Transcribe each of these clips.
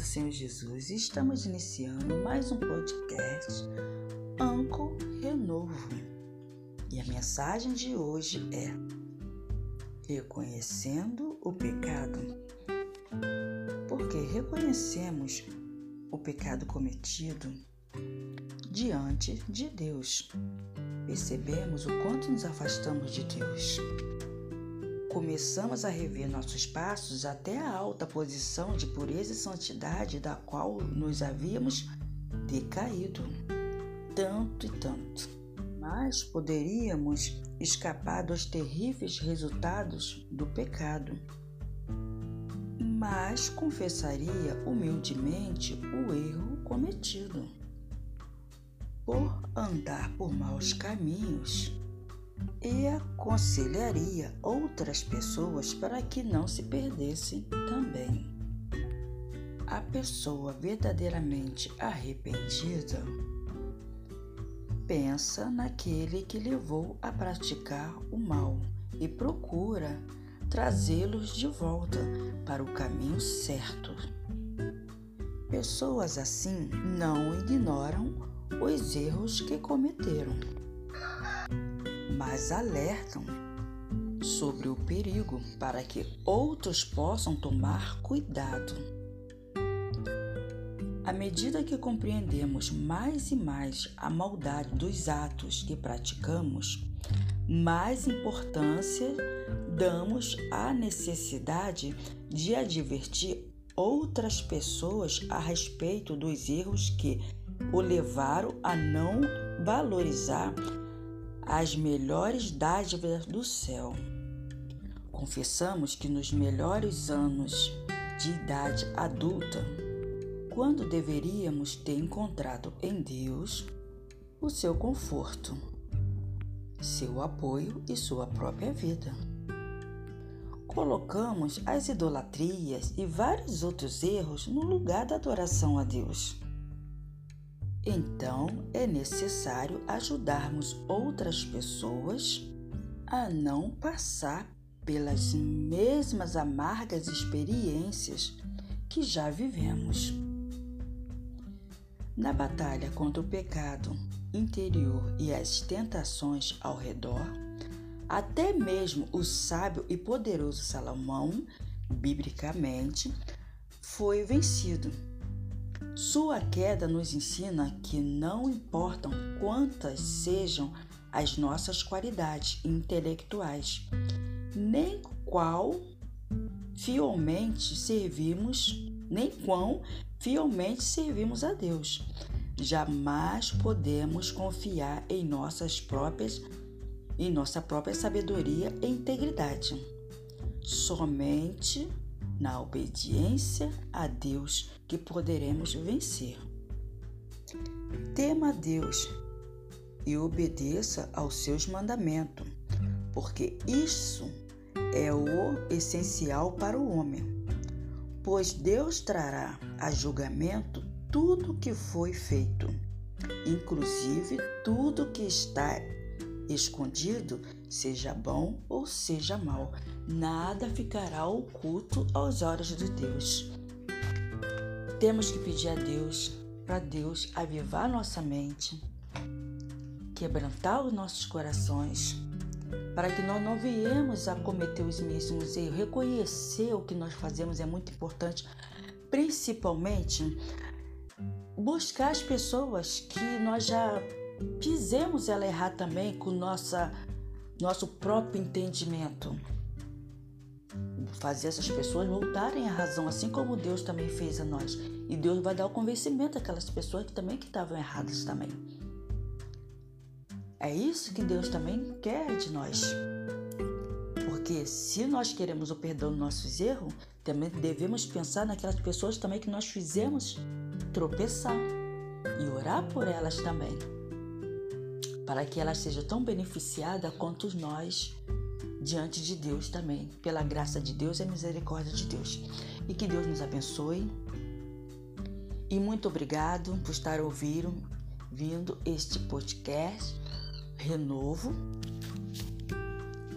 do Senhor Jesus, estamos iniciando mais um podcast Anco Renovo. E a mensagem de hoje é Reconhecendo o pecado. Porque reconhecemos o pecado cometido diante de Deus. Percebemos o quanto nos afastamos de Deus começamos a rever nossos passos até a alta posição de pureza e santidade da qual nos havíamos decaído tanto e tanto. Mas poderíamos escapar dos terríveis resultados do pecado. Mas confessaria humildemente o erro cometido. Por andar por maus caminhos, e aconselharia outras pessoas para que não se perdessem também. A pessoa verdadeiramente arrependida pensa naquele que levou a praticar o mal e procura trazê-los de volta para o caminho certo. Pessoas assim não ignoram os erros que cometeram mas alertam sobre o perigo para que outros possam tomar cuidado. À medida que compreendemos mais e mais a maldade dos atos que praticamos, mais importância damos à necessidade de advertir outras pessoas a respeito dos erros que o levaram a não valorizar as melhores dádivas do céu. Confessamos que nos melhores anos de idade adulta, quando deveríamos ter encontrado em Deus o seu conforto, seu apoio e sua própria vida. Colocamos as idolatrias e vários outros erros no lugar da adoração a Deus. Então é necessário ajudarmos outras pessoas a não passar pelas mesmas amargas experiências que já vivemos. Na batalha contra o pecado interior e as tentações ao redor, até mesmo o sábio e poderoso Salomão, biblicamente, foi vencido sua queda nos ensina que não importam quantas sejam as nossas qualidades intelectuais, nem qual fielmente servimos, nem quão fielmente servimos a Deus. Jamais podemos confiar em nossas próprias em nossa própria sabedoria e integridade. Somente na obediência a Deus que poderemos vencer. Tema a Deus e obedeça aos seus mandamentos, porque isso é o essencial para o homem. Pois Deus trará a julgamento tudo que foi feito, inclusive tudo que está escondido, seja bom ou seja mal, nada ficará oculto aos olhos de Deus. Temos que pedir a Deus, para Deus avivar nossa mente, quebrantar os nossos corações, para que nós não viemos a cometer os mesmos erros. Reconhecer o que nós fazemos é muito importante, principalmente buscar as pessoas que nós já fizemos ela errar também com nossa, nosso próprio entendimento. Fazer essas pessoas voltarem à razão, assim como Deus também fez a nós. E Deus vai dar o convencimento àquelas pessoas que também que estavam erradas também. É isso que Deus também quer de nós. Porque se nós queremos o perdão dos nossos erros, também devemos pensar naquelas pessoas também que nós fizemos tropeçar e orar por elas também para que ela seja tão beneficiada quanto nós diante de Deus também, pela graça de Deus e a misericórdia de Deus. E que Deus nos abençoe. E muito obrigado por estar ouvindo vindo este podcast Renovo.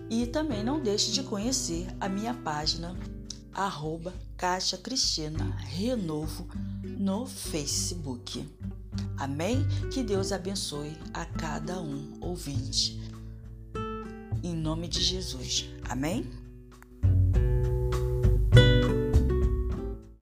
E também não deixe de conhecer a minha página arroba Caixa Cristina Renovo no Facebook. Amém? Que Deus abençoe a cada um ouvinte. Em nome de Jesus. Amém?